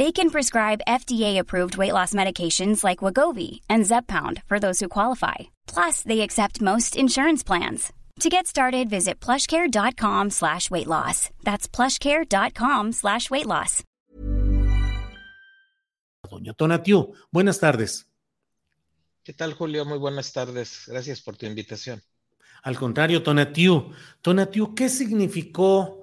They can prescribe FDA-approved weight loss medications like Wagovi and Zepbound for those who qualify. Plus, they accept most insurance plans. To get started, visit plushcare.com slash weight loss. That's plushcare.com slash weight loss. Doña Tonatiu, buenas tardes. ¿Qué tal, Julio? Muy buenas tardes. Gracias por tu invitación. Al contrario, Tonatiu. Tonatiu, ¿qué significó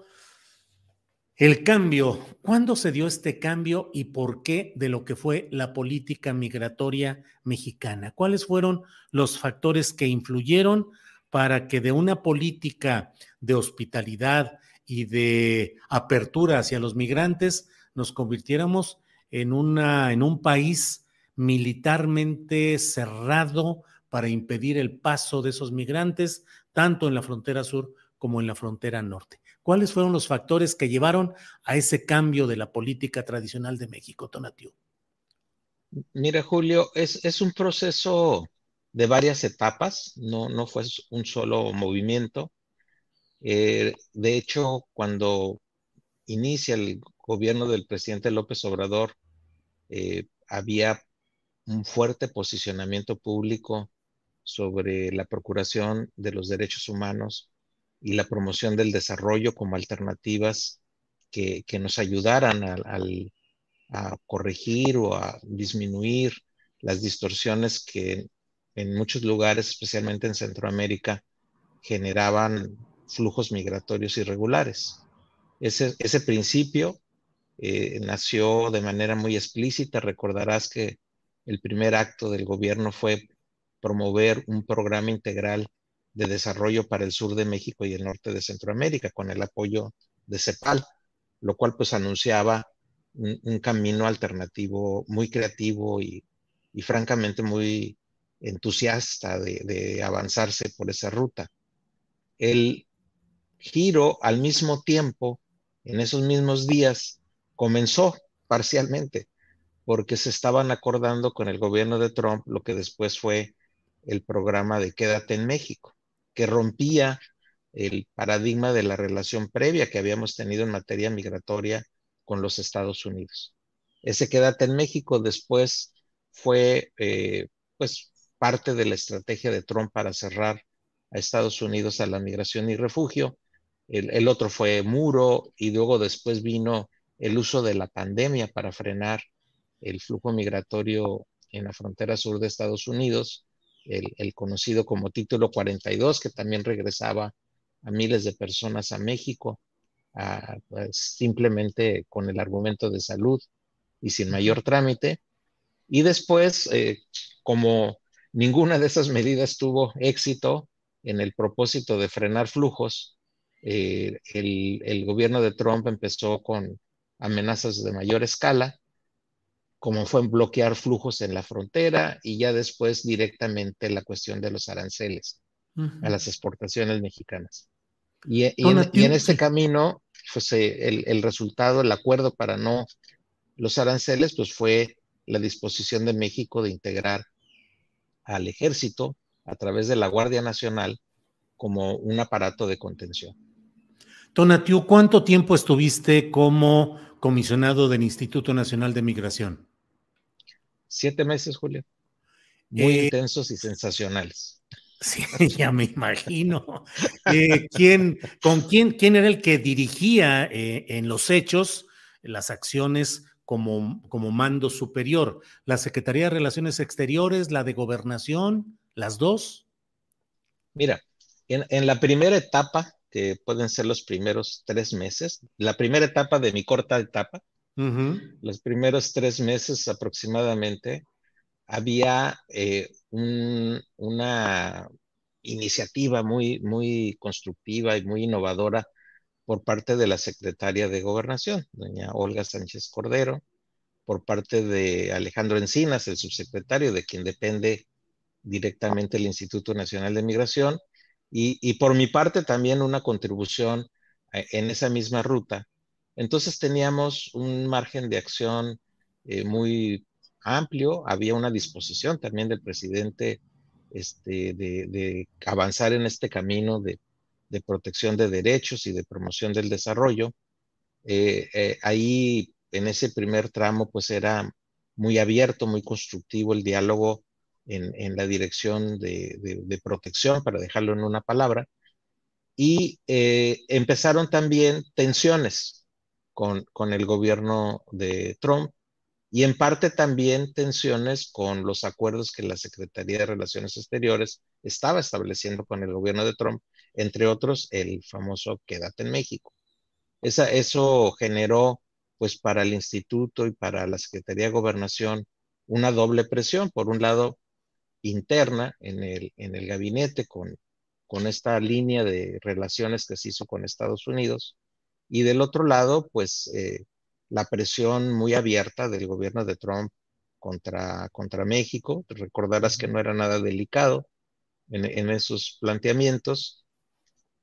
El cambio, ¿cuándo se dio este cambio y por qué de lo que fue la política migratoria mexicana? ¿Cuáles fueron los factores que influyeron para que de una política de hospitalidad y de apertura hacia los migrantes nos convirtiéramos en, una, en un país militarmente cerrado para impedir el paso de esos migrantes, tanto en la frontera sur como en la frontera norte? ¿Cuáles fueron los factores que llevaron a ese cambio de la política tradicional de México, Tonatiu? Mira, Julio, es, un proceso de varias etapas, no, no fue un solo movimiento. Eh, de hecho, cuando inicia el gobierno del presidente López Obrador, eh, había un fuerte posicionamiento público sobre la procuración de los derechos humanos y la promoción del desarrollo como alternativas que, nos ayudaran a, corregir o a disminuir las distorsiones que en muchos lugares, especialmente en Centroamérica, generaban flujos migratorios irregulares. Ese, ese principio eh, nació de manera muy explícita. Recordarás que el primer acto del gobierno fue promover un programa integral de desarrollo para el sur de México y el norte de Centroamérica, con el apoyo de CEPAL, lo cual pues anunciaba un, camino alternativo muy creativo y, francamente muy entusiasta de, de, avanzarse por esa ruta. El giro al mismo tiempo, en esos mismos días, comenzó parcialmente, porque se estaban acordando con el gobierno de Trump lo que después fue el programa de Quédate en México que rompía el paradigma de la relación previa que habíamos tenido en materia migratoria con los Estados Unidos. Ese quédate en México después fue eh, pues parte de la estrategia de Trump para cerrar a Estados Unidos a la migración y refugio. El, el, otro fue muro y luego después vino el uso de la pandemia para frenar el flujo migratorio en la frontera sur de Estados Unidos el, conocido como Título 42, que también regresaba a miles de personas a México, pues, simplemente con el argumento de salud y sin mayor trámite. Y después, eh, como ninguna de esas medidas tuvo éxito en el propósito de frenar flujos, eh, el, gobierno de Trump empezó con amenazas de mayor escala como fue bloquear flujos en la frontera y ya después directamente la cuestión de los aranceles a las exportaciones mexicanas. Y, en, este camino, pues, eh, el, el, resultado, el acuerdo para no los aranceles, pues fue la disposición de México de integrar al ejército a través de la Guardia Nacional como un aparato de contención. Tonatiu, ¿cuánto tiempo estuviste como comisionado del Instituto Nacional de Migración? Siete meses, Julio. Muy eh, intensos y sensacionales. Sí, ya me imagino. Eh, ¿quién, ¿Con quién, quién era el que dirigía eh, en los hechos las acciones como, como mando superior? ¿La Secretaría de Relaciones Exteriores, la de Gobernación, las dos? Mira, en, la primera etapa, que pueden ser los primeros tres meses, la primera etapa de mi corta etapa, los primeros tres meses aproximadamente, había eh, una iniciativa muy, muy constructiva y muy innovadora por parte de la secretaria de Gobernación, doña Olga Sánchez Cordero, por parte de Alejandro Encinas, el subsecretario, de quien depende directamente el Instituto Nacional de Migración, y, por mi parte también una contribución eh, en esa misma ruta. Entonces teníamos un margen de acción eh, muy amplio, había una disposición también del presidente este, de, avanzar en este camino de, protección de derechos y de promoción del desarrollo. Eh, eh, ahí, en ese primer tramo, pues era muy abierto, muy constructivo el diálogo en, la dirección de, protección, para dejarlo en una palabra. Y eh, empezaron también tensiones con, el gobierno de Trump y en parte también tensiones con los acuerdos que la Secretaría de Relaciones Exteriores estaba estableciendo con el gobierno de Trump, entre otros el famoso Quédate en México. Esa, eso generó, pues, para el instituto y para la Secretaría de Gobernación una doble presión, por un lado, interna en el, en el gabinete con, con esta línea de relaciones que se hizo con Estados Unidos, y del otro lado, pues, eh, la presión muy abierta del gobierno de Trump contra, contra México. Recordarás que no era nada delicado en, esos planteamientos.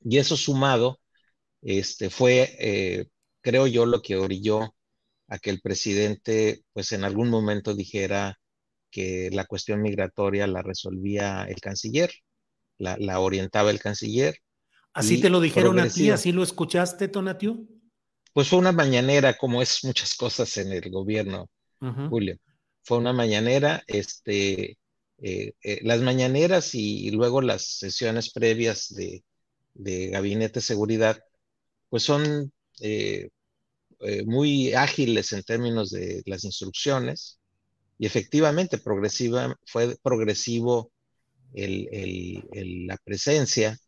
Y eso sumado este, fue, eh, creo yo, lo que orilló a que el presidente, pues en algún momento dijera que la cuestión migratoria la resolvía el canciller, la, orientaba el canciller. ¿Así te lo dijeron a ti? ¿Así lo escuchaste, Tonatiu? pues fue una mañanera, como es muchas cosas en el gobierno, Julio. Fue una mañanera, este, eh, eh, las mañaneras y, luego las sesiones previas de, gabinete de seguridad, pues son eh, muy ágiles en términos de las instrucciones y efectivamente progresiva, fue progresivo la presencia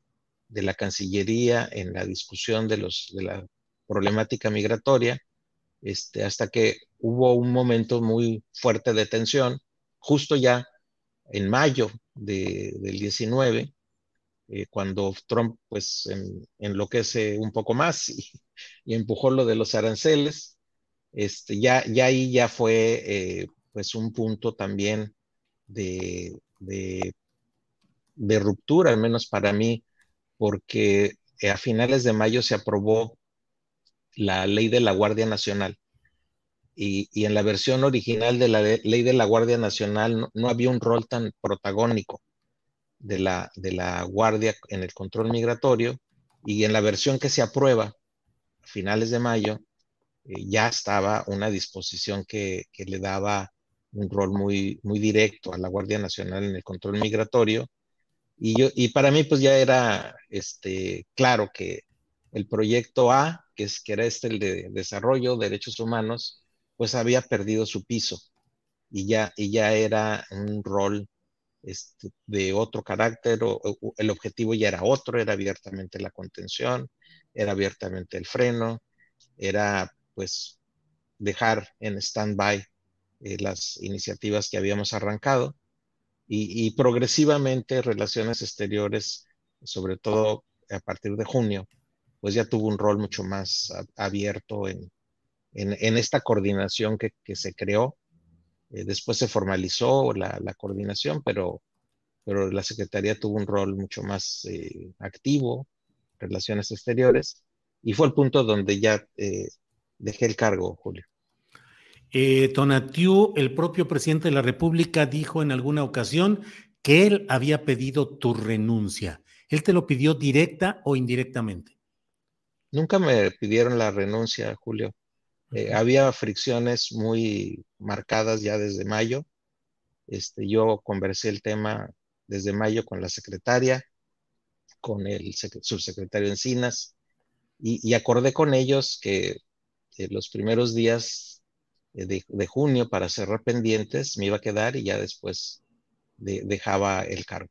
de la Cancillería en la discusión de, los, de la problemática migratoria, este, hasta que hubo un momento muy fuerte de tensión, justo ya en mayo del 19, eh, cuando Trump pues enloquece un poco más y, empujó lo de los aranceles, este, ya, ya ahí ya fue eh, pues un punto también de, de, de, ruptura, al menos para mí, porque eh, a finales de mayo se aprobó la ley de la Guardia Nacional. Y, en la versión original de la ley de la Guardia Nacional no, había un rol tan protagónico de la, de la Guardia en el control migratorio. Y en la versión que se aprueba a finales de mayo, eh, ya estaba una disposición que, le daba un rol muy, muy directo a la Guardia Nacional en el control migratorio. Y, yo, y para mí, pues ya era este, claro que el proyecto A que, es, que era este el de desarrollo, derechos humanos, pues había perdido su piso y ya, y ya era un rol este, de otro carácter, o, el objetivo ya era otro, era abiertamente la contención, era abiertamente el freno, era pues dejar en stand-by eh, las iniciativas que habíamos arrancado y, progresivamente relaciones exteriores, sobre todo a partir de junio, pues ya tuvo un rol mucho más abierto en, en, esta coordinación que, que se creó. Eh, después se formalizó la, la, coordinación, pero, pero la Secretaría tuvo un rol mucho más eh, activo, relaciones exteriores, y fue el punto donde ya eh, dejé el cargo, Julio. Tonatiu, el propio presidente de la República, dijo en alguna ocasión que él había pedido tu renuncia. ¿Él te lo pidió directa o indirectamente? Nunca me pidieron la renuncia, Julio. Eh, había fricciones muy marcadas ya desde mayo. Este, yo conversé el tema desde mayo con la secretaria, con el subsecretario Encinas, y, acordé con ellos que los primeros días de, junio para cerrar pendientes, me iba a quedar y ya después dejaba el cargo.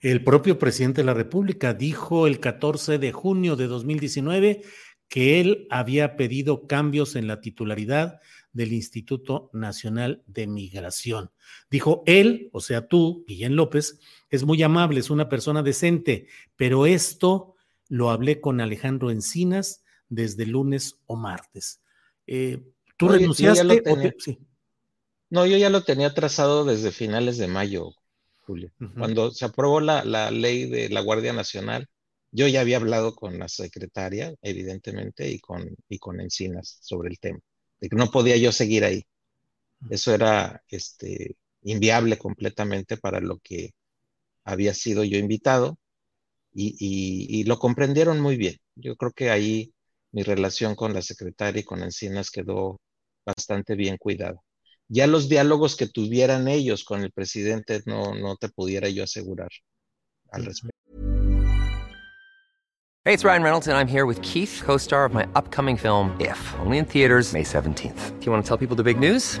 El propio presidente de la República dijo el 14 de junio de 2019 que él había pedido cambios en la titularidad del Instituto Nacional de Migración. Dijo él, o sea tú, Guillén López, es muy amable, es una persona decente, pero esto lo hablé con Alejandro Encinas desde lunes o martes. Eh, ¿Tú renunciaste? No, yo ya lo tenía trazado desde finales de mayo, Julio. Cuando se aprobó la, la, ley de la Guardia Nacional, yo ya había hablado con la secretaria, evidentemente, y con, y con Encinas sobre el tema, de que no podía yo seguir ahí. Eso era este, inviable completamente para lo que había sido yo invitado y, y, y, lo comprendieron muy bien. Yo creo que ahí mi relación con la secretaria y con Encinas quedó bastante bien cuidada. Ya los diálogos que tuvieran ellos con el presidente no, no te pudiera yo asegurar al respecto. Hey, it's Ryan Reynolds and I'm here with Keith, co-star of my upcoming film If, only in theaters May 17th. Do you want to tell people the big news?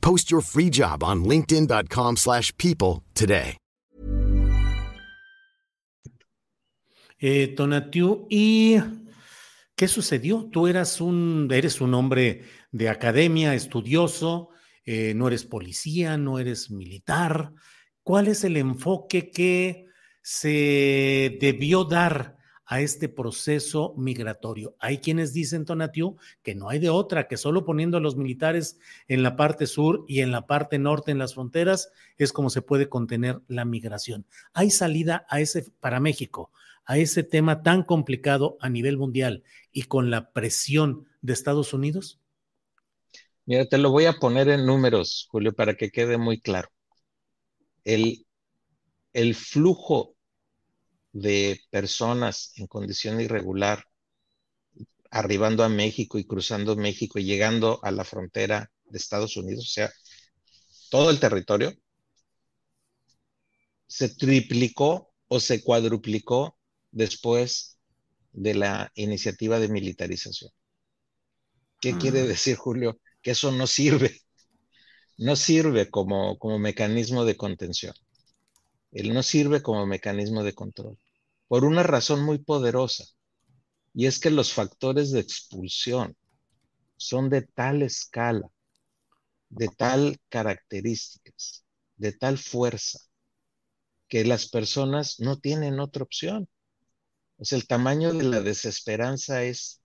Post your free job on linkedin.com/people today. Eh, Tonatiu, ¿y qué sucedió? Tú eras un eres un hombre de academia, estudioso, eh, no eres policía, no eres militar. ¿Cuál es el enfoque que se debió dar a este proceso migratorio. Hay quienes dicen, Tonatiu, que no hay de otra, que solo poniendo a los militares en la parte sur y en la parte norte, en las fronteras, es como se puede contener la migración. ¿Hay salida a ese, para México, a ese tema tan complicado a nivel mundial y con la presión de Estados Unidos? Mira, te lo voy a poner en números, Julio, para que quede muy claro. El, el flujo de personas en condición irregular arribando a México y cruzando México y llegando a la frontera de Estados Unidos, o sea, todo el territorio, se triplicó o se cuadruplicó después de la iniciativa de militarización. ¿Qué quiere decir, Julio? Que eso no sirve, no sirve como, como mecanismo de contención. Él no sirve como mecanismo de control por una razón muy poderosa, y es que los factores de expulsión son de tal escala, de tal características, de tal fuerza, que las personas no tienen otra opción. O sea, el tamaño de la desesperanza es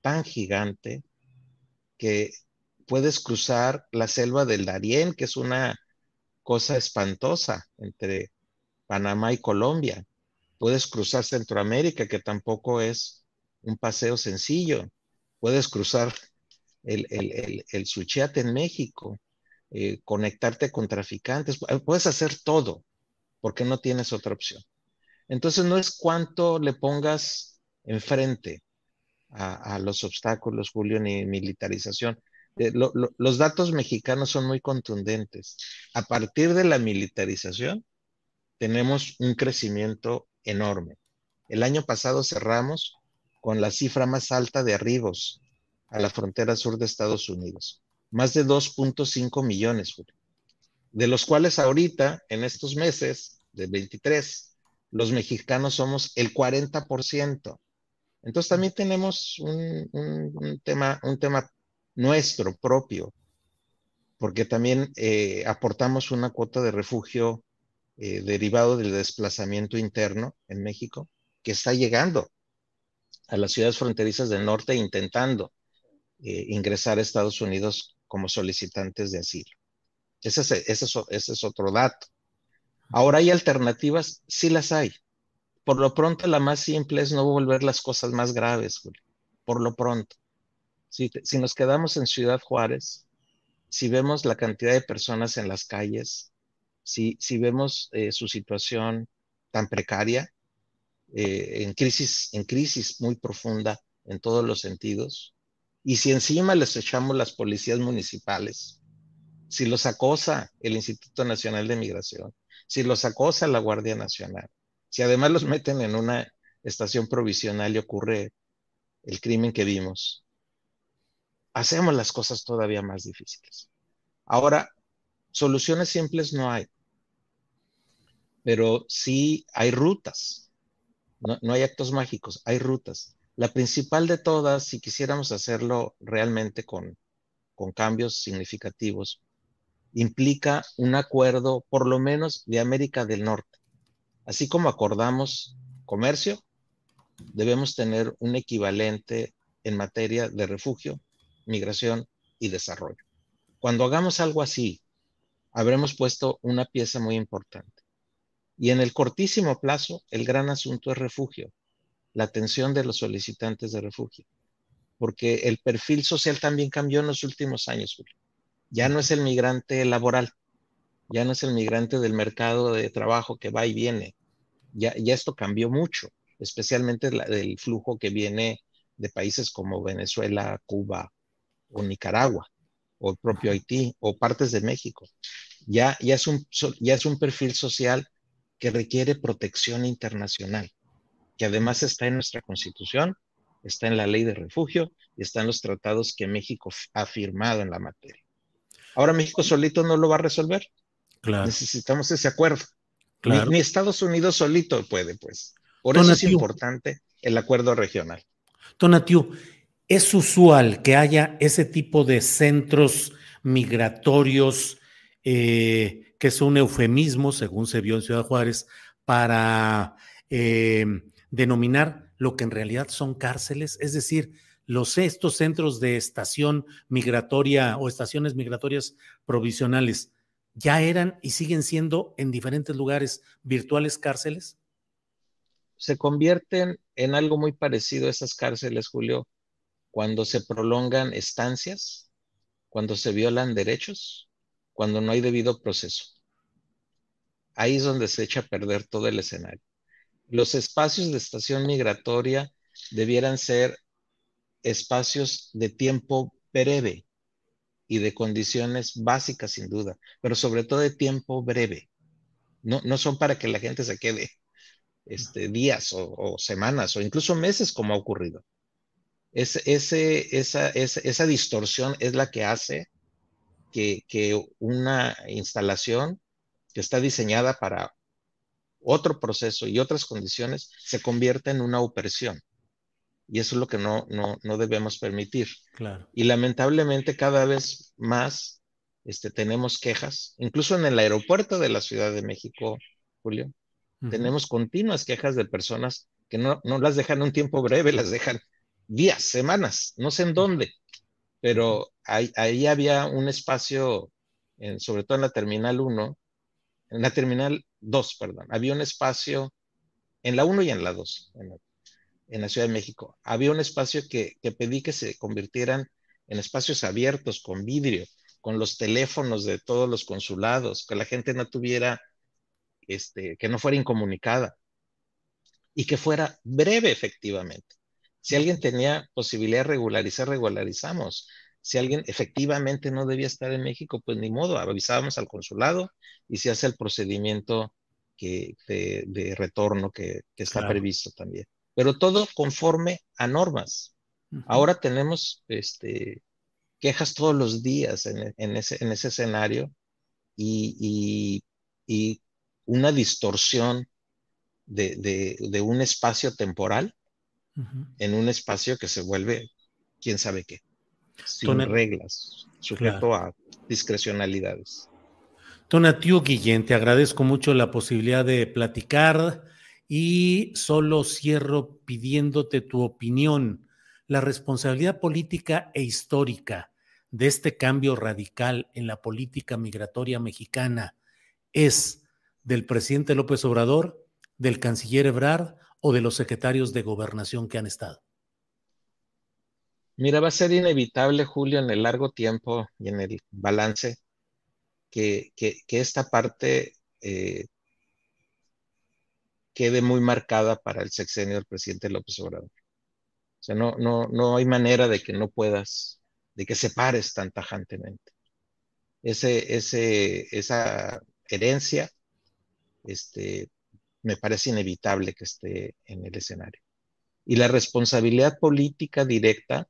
tan gigante que puedes cruzar la selva del Darién, que es una cosa espantosa entre Panamá y Colombia, Puedes cruzar Centroamérica, que tampoco es un paseo sencillo. Puedes cruzar el, el, el, Suchiate en México, eh, conectarte con traficantes. Puedes hacer todo porque no tienes otra opción. Entonces no es cuánto le pongas enfrente a, los obstáculos, Julio, ni militarización. Eh, los datos mexicanos son muy contundentes. A partir de la militarización, tenemos un crecimiento enorme. El año pasado cerramos con la cifra más alta de arribos a la frontera sur de Estados Unidos, más de 2.5 millones, de los cuales ahorita, en estos meses de 23, los mexicanos somos el 40%. Entonces también tenemos un, tema, un tema nuestro propio, porque también eh, aportamos una cuota de refugio eh, derivado del desplazamiento interno en México, que está llegando a las ciudades fronterizas del norte intentando eh, ingresar a Estados Unidos como solicitantes de asilo. Ese es, ese, es otro dato. Ahora hay alternativas, sí las hay. Por lo pronto, la más simple es no volver las cosas más graves, Por lo pronto. Si, nos quedamos en Ciudad Juárez, si vemos la cantidad de personas en las calles, si, si vemos eh, su situación tan precaria, eh, en, crisis, en crisis muy profunda en todos los sentidos, y si encima les echamos las policías municipales, si los acosa el Instituto Nacional de Migración, si los acosa la Guardia Nacional, si además los meten en una estación provisional y ocurre el crimen que vimos, hacemos las cosas todavía más difíciles. Ahora, soluciones simples no hay, pero sí hay rutas, no, hay actos mágicos, hay rutas. La principal de todas, si quisiéramos hacerlo realmente con, con cambios significativos, implica un acuerdo por lo menos de América del Norte. Así como acordamos comercio, debemos tener un equivalente en materia de refugio, migración y desarrollo. Cuando hagamos algo así, habremos puesto una pieza muy importante. Y en el cortísimo plazo, el gran asunto es refugio, la atención de los solicitantes de refugio, porque el perfil social también cambió en los últimos años. Ya no es el migrante laboral, ya no es el migrante del mercado de trabajo que va y viene. Ya, ya esto cambió mucho, especialmente el flujo que viene de países como Venezuela, Cuba o Nicaragua, o el propio Haití, o partes de México. Ya, ya, es un, ya es un perfil social que requiere protección internacional que además está en nuestra constitución, está en la ley de refugio y está en los tratados que México ha firmado en la materia. Ahora México solito no lo va a resolver. Claro. Necesitamos ese acuerdo. Ni, Estados Unidos solito puede, pues. Por eso es importante el acuerdo regional. Tonatiu, ¿es usual que haya ese tipo de centros migratorios eh, que es un eufemismo, según se vio en Ciudad Juárez, para eh, denominar lo que en realidad son cárceles, es decir, estos centros de estación migratoria o estaciones migratorias provisionales ya eran y siguen siendo en diferentes lugares virtuales cárceles? Se convierten en algo muy parecido a esas cárceles, Julio, cuando se prolongan estancias, cuando se violan derechos, cuando no hay debido proceso. Ahí es donde se echa a perder todo el escenario los espacios de estación migratoria debieran ser espacios de tiempo breve y de condiciones básicas sin duda, pero sobre todo de tiempo breve. No, no son para que la gente se quede este, días o, semanas o incluso meses como ha ocurrido. Ese, esa, esa, distorsión es la que hace que, que una instalación que está diseñada para otro proceso y otras condiciones, se convierte en una opresión. Y eso es lo que no, no, debemos permitir. Claro. Y lamentablemente cada vez más este, tenemos quejas, incluso en el aeropuerto de la Ciudad de México, Julio, tenemos continuas quejas de personas que no, no las dejan un tiempo breve, las dejan días, semanas, no sé en dónde, pero ahí, ahí había un espacio, en, sobre todo en la Terminal 1, en la Terminal 2, perdón, había un espacio, en la 1 y en la 2, en la, Ciudad de México, había un espacio que, pedí que se convirtieran en espacios abiertos, con vidrio, con los teléfonos de todos los consulados, que la gente no tuviera, este, que no fuera incomunicada y que fuera breve efectivamente. Si alguien tenía posibilidad de regularizar, regularizamos. Si alguien efectivamente no debía estar en México, pues ni modo, avisábamos al consulado y se hace el procedimiento que, de, retorno que, está previsto también. Pero todo conforme a normas. Ahora tenemos este, quejas todos los días en, ese, en ese, escenario y, una distorsión de, un espacio temporal en un espacio que se vuelve quién sabe qué sin reglas, sujeto a discrecionalidades. Tonatiu Guillén, te agradezco mucho la posibilidad de platicar y solo cierro pidiéndote tu opinión. La responsabilidad política e histórica de este cambio radical en la política migratoria mexicana es del presidente López Obrador, del canciller Ebrard o de los secretarios de gobernación que han estado? Mira, va a ser inevitable, Julio, en el largo tiempo y en el balance, que, esta parte eh, quede muy marcada para el sexenio del presidente López Obrador. O sea, no, no, no hay manera de que no puedas, de que separes tan tajantemente. Ese, ese, esa herencia, este, me parece inevitable que esté en el escenario. Y la responsabilidad política directa,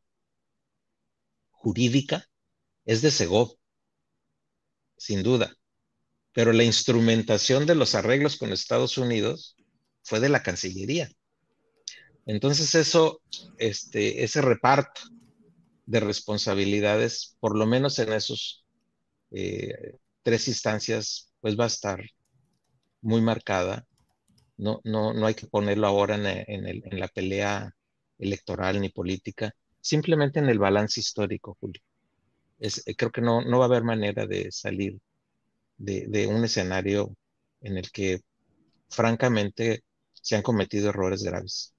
jurídica, es de Segov, sin duda. Pero la instrumentación de los arreglos con Estados Unidos fue de la Cancillería. Entonces eso, este, ese reparto de responsabilidades, por lo menos en esos eh, tres instancias, pues va a estar muy marcada no, no, no hay que ponerlo ahora en, la pelea electoral ni política, simplemente en el balance histórico, Julio. Eh, creo que no, no va a haber manera de salir de, un escenario en el que, francamente, se han cometido errores graves.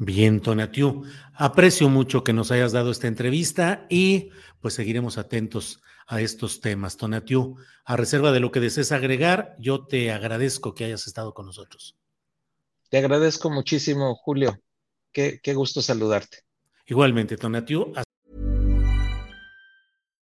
Bien, Tonatiu, aprecio mucho que nos hayas dado esta entrevista y pues seguiremos atentos a estos temas. Tonatiu, a reserva de lo que desees agregar, yo te agradezco que hayas estado con nosotros. Te agradezco muchísimo, Julio. Qué, qué gusto saludarte. Igualmente, Tonatiu.